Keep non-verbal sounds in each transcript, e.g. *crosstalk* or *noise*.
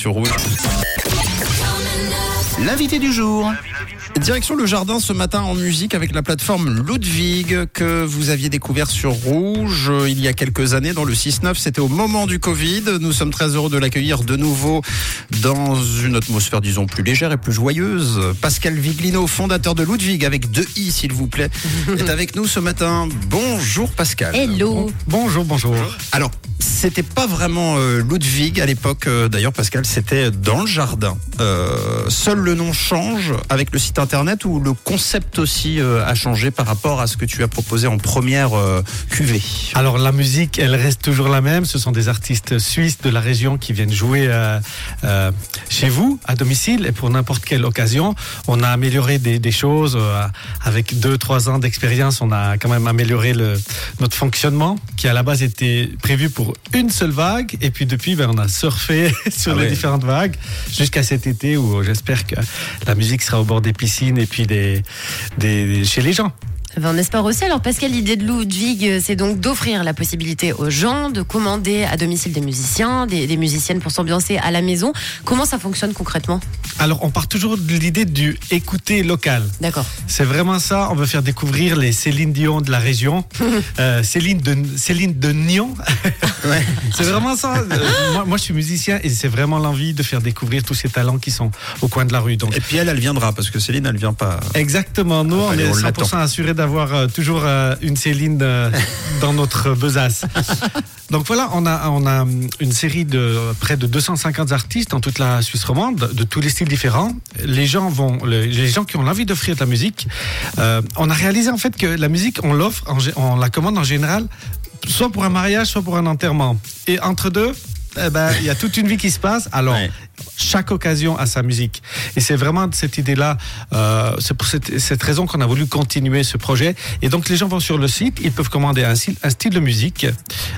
sur Rouge. L'invité du jour. Direction le jardin ce matin en musique avec la plateforme Ludwig que vous aviez découvert sur Rouge euh, il y a quelques années dans le 6-9. C'était au moment du Covid. Nous sommes très heureux de l'accueillir de nouveau dans une atmosphère, disons, plus légère et plus joyeuse. Pascal Viglino, fondateur de Ludwig avec deux i s'il vous plaît, *laughs* est avec nous ce matin. Bonjour Pascal. Hello. Bonjour, bonjour. Alors, c'était pas vraiment euh, Ludwig à l'époque, euh, d'ailleurs, Pascal, c'était dans le jardin. Euh, seul le nom change avec le site internet ou le concept aussi a changé par rapport à ce que tu as proposé en première cuvée? Alors la musique, elle reste toujours la même. Ce sont des artistes suisses de la région qui viennent jouer chez vous, à domicile, et pour n'importe quelle occasion. On a amélioré des, des choses. avec deux, trois ans d'expérience, on a quand même amélioré le, notre fonctionnement, qui à la base était prévu pour une seule vague. Et puis depuis, ben, on a surfé *laughs* sur Ah les ouais. différentes vagues jusqu'à cet été où j'espère que la musique sera au bord des piscines et puis des, des, chez les gens. Ben, on espère aussi. Alors, Pascal, l'idée de Ludwig, euh, c'est donc d'offrir la possibilité aux gens de commander à domicile des musiciens, des, des musiciennes pour s'ambiancer à la maison. Comment ça fonctionne concrètement? Alors, on part toujours de l'idée du écouter local. D'accord. C'est vraiment ça. On veut faire découvrir les Céline Dion de la région. *laughs* Euh, Céline de Céline de Nyon. *laughs* Ouais. C'est vraiment ça. Euh, moi, moi, je suis musicien et c'est vraiment l'envie de faire découvrir tous ces talents qui sont au coin de la rue. Donc, Et puis elle, elle viendra parce que Céline, elle vient pas. exactement. Nous, on est on 100% l'attend. assuré d'avoir euh, toujours euh, une Céline euh, *laughs* dans notre besace. Donc voilà, on a, on a hum, une série de près de 250 artistes dans toute la Suisse romande, de tous les styles différents. Les gens vont, le- les gens qui ont l'envie d'offrir de la musique, euh, on a réalisé en fait que la musique, on l'offre, on la commande en général, soit pour un mariage, soit pour un enterrement. Et entre deux, eh ben, il y a toute une vie qui se passe. Alors, Ouais. Chaque occasion a sa musique. Et c'est vraiment cette idée-là, euh, c'est pour cette, raison qu'on a voulu continuer ce projet. Et donc les gens vont sur le site, ils peuvent commander un style, de musique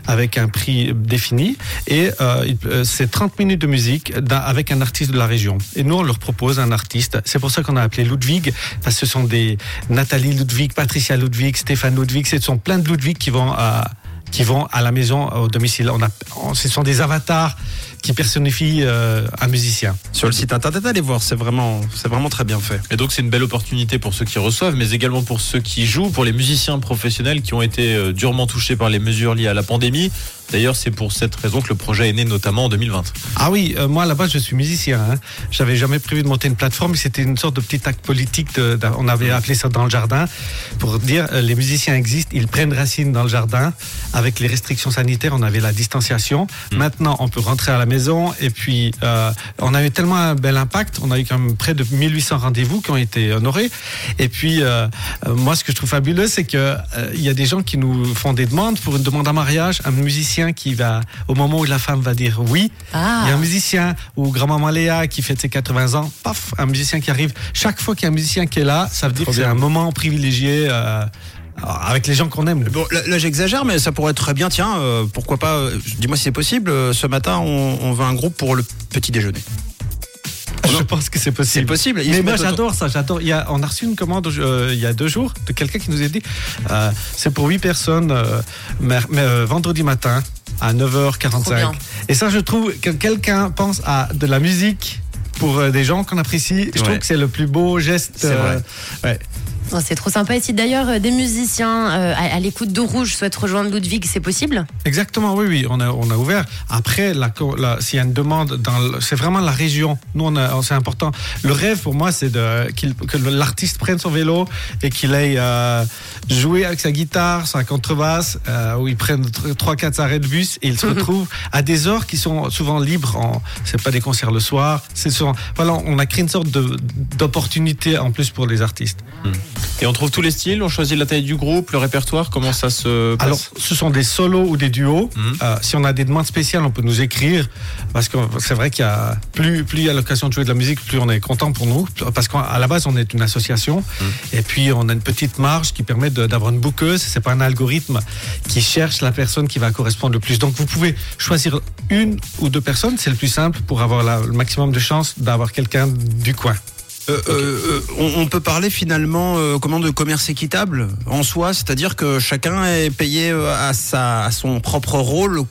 avec un prix défini. Et euh, euh, c'est 30 minutes de musique avec un artiste de la région. Et nous, on leur propose un artiste. C'est pour ça qu'on a appelé Ludwig, parce que ce sont des Nathalie Ludwig, Patricia Ludwig, Stéphane Ludwig. Ce sont plein de Ludwig qui vont à qui vont à la maison, au domicile. On a, ce sont des avatars qui personnifient euh, un musicien. Sur le site internet, allez voir, c'est vraiment, c'est vraiment très bien fait. Et donc c'est une belle opportunité pour ceux qui reçoivent, mais également pour ceux qui jouent, pour les musiciens professionnels qui ont été euh, durement touchés par les mesures liées à la pandémie. D'ailleurs, c'est pour cette raison que le projet est né notamment en 2020. Ah oui, euh, moi là-bas je suis musicien. Hein. J'avais jamais prévu de monter une plateforme. C'était une sorte de petit acte politique. de- de- on avait appelé ça dans le jardin pour dire euh, les musiciens existent, ils prennent racine dans le jardin. Avec les restrictions sanitaires, on avait la distanciation. Maintenant, on peut rentrer à la maison et puis euh, on a eu tellement un bel impact. On a eu quand même près de 1800 rendez-vous qui ont été honorés. Et puis euh, euh, moi, ce que je trouve fabuleux, c'est que euh, il y a des gens qui nous font des demandes pour une demande en mariage. Un musicien qui va, au moment où la femme va dire oui, Ah. il y a un musicien ou grand-maman Léa qui fête ses 80 ans, paf, un musicien qui arrive. Chaque fois qu'il y a un musicien qui est là, ça veut dire que c'est un moment privilégié euh, avec les gens qu'on aime. Bon, là, là, j'exagère, mais ça pourrait être très bien. Tiens, euh, pourquoi pas euh, Dis-moi si c'est possible. euh, ce matin, on, on veut un groupe pour le petit déjeuner. *laughs* Je pense que c'est C'est possible. possible. Ils Mais moi mettent autour- j'adore ça, j'adore. Il y a, on a reçu une commande euh, il y a deux jours de quelqu'un qui nous a dit euh, c'est pour huit personnes euh, mer- mais, euh, vendredi matin à Trop 9h45. bien. Et ça je trouve que quelqu'un pense à de la musique pour euh, des gens qu'on apprécie. Je Ouais. trouve que c'est le plus beau geste. C'est vrai. ouais. Oh, c'est trop sympa. Et si d'ailleurs euh, des musiciens euh, à, à l'écoute de Rouge souhaitent rejoindre Ludwig, c'est possible? Exactement, oui, oui, on a, on a ouvert. Après, la, la- s'il y a une demande, dans le- c'est vraiment la région. Nous, on a- c'est important. Le rêve pour moi, c'est de, qu'il- que l'artiste prenne son vélo et qu'il aille euh, jouer avec sa guitare, sa contrebasse, euh, où il prenne tr- trois, quatre arrêts de bus et il se *laughs* retrouve à des heures qui sont souvent libres. En, c'est pas des concerts le soir. C'est souvent, voilà, on a créé une sorte de, d'opportunité en plus pour les artistes. Et on trouve tous les styles, on choisit la taille du groupe, le répertoire, comment ça se passe Alors, ce sont des solos ou des duos. Mhm. Euh, si on a des demandes spéciales, on peut nous écrire. Parce que c'est vrai qu'il y a plus, plus il y a l'occasion de jouer de la musique, plus on est content pour nous. Parce qu'à la base, on est une association. Et puis, on a une petite marge qui permet d'avoir une bouqueuse. C'est pas un algorithme qui cherche la personne qui va correspondre le plus. Donc, vous pouvez choisir une ou deux personnes. C'est le plus simple pour avoir la- le maximum de chances d'avoir quelqu'un du coin. Euh, euh, euh, on, on peut parler finalement euh, comment de commerce équitable en soi, c'est-à-dire que chacun est payé à, sa, à son propre rôle?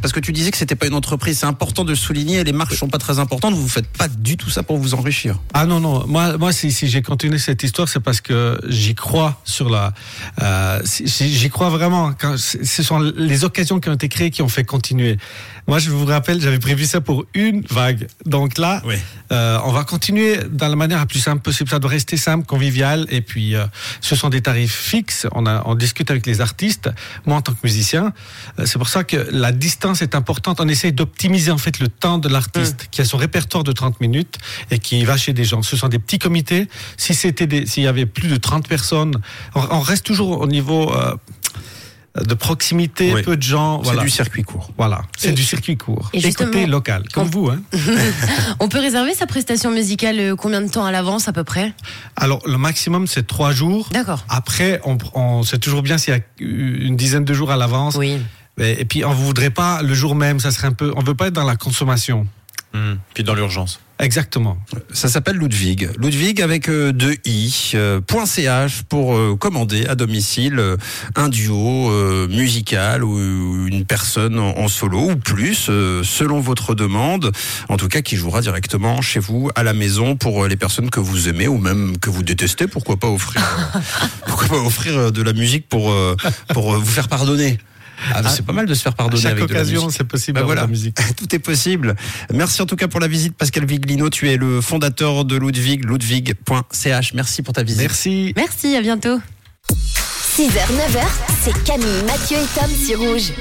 Parce que tu disais que c'était pas une entreprise. C'est important de le souligner. Les marques sont pas très importantes. Vous faites pas du tout ça pour vous enrichir. Ah non, non. Moi, moi si, si j'ai continué cette histoire, c'est parce que j'y crois sur la. J'y crois vraiment. Quand, ce sont les occasions qui ont été créées qui ont fait continuer. Moi, je vous rappelle, j'avais prévu ça pour une vague. Donc là, Oui. euh, on va continuer dans la manière la plus simple possible. Ça doit rester simple, convivial. Et puis, euh, ce sont des tarifs fixes. On, a, on discute avec les artistes. Moi, en tant que musicien, euh, c'est pour ça que la distance est importante. On essaye d'optimiser en fait le temps de l'artiste qui a son répertoire de 30 minutes et qui va chez des gens. Ce sont des petits comités. Si c'était s'il y avait plus de 30 personnes, on, on reste toujours au niveau euh, de proximité, Oui. peu de gens. C'est Voilà. du circuit court. Voilà, c'est du circuit court. et Et, justement- côté local, comme on- vous. Hein. *laughs* On peut réserver sa prestation musicale euh, combien de temps à l'avance à peu près? Alors, le maximum, c'est trois jours. D'accord. Après, on, on, c'est toujours bien s'il y a une dizaine de jours à l'avance. Oui. Et, et puis, on ne voudrait pas le jour même, ça serait un peu. On veut pas être dans la consommation. Hmm. Puis dans l'urgence. Exactement. Ça s'appelle Ludwig. Ludwig avec euh, deux i. euh, .ch pour euh, commander à domicile euh, un duo euh, musical ou une personne en, en solo ou plus, euh, selon votre demande. En tout cas, qui jouera directement chez vous à la maison pour les personnes que vous aimez ou même que vous détestez. Pourquoi pas offrir, *laughs* pourquoi pas offrir de la musique pour pour vous faire pardonner. Ah, c'est pas mal de se faire À pardonner chaque avec de la occasion, c'est possible Bah voilà. la musique. *laughs* Tout est possible. Merci en tout cas pour la visite, Pascal Viglino. Tu es le fondateur de Ludwig, ludwig.ch. Merci pour ta visite. Merci. Merci, à bientôt. 6h, 9h, c'est Camille, Mathieu et Tom sur Rouge.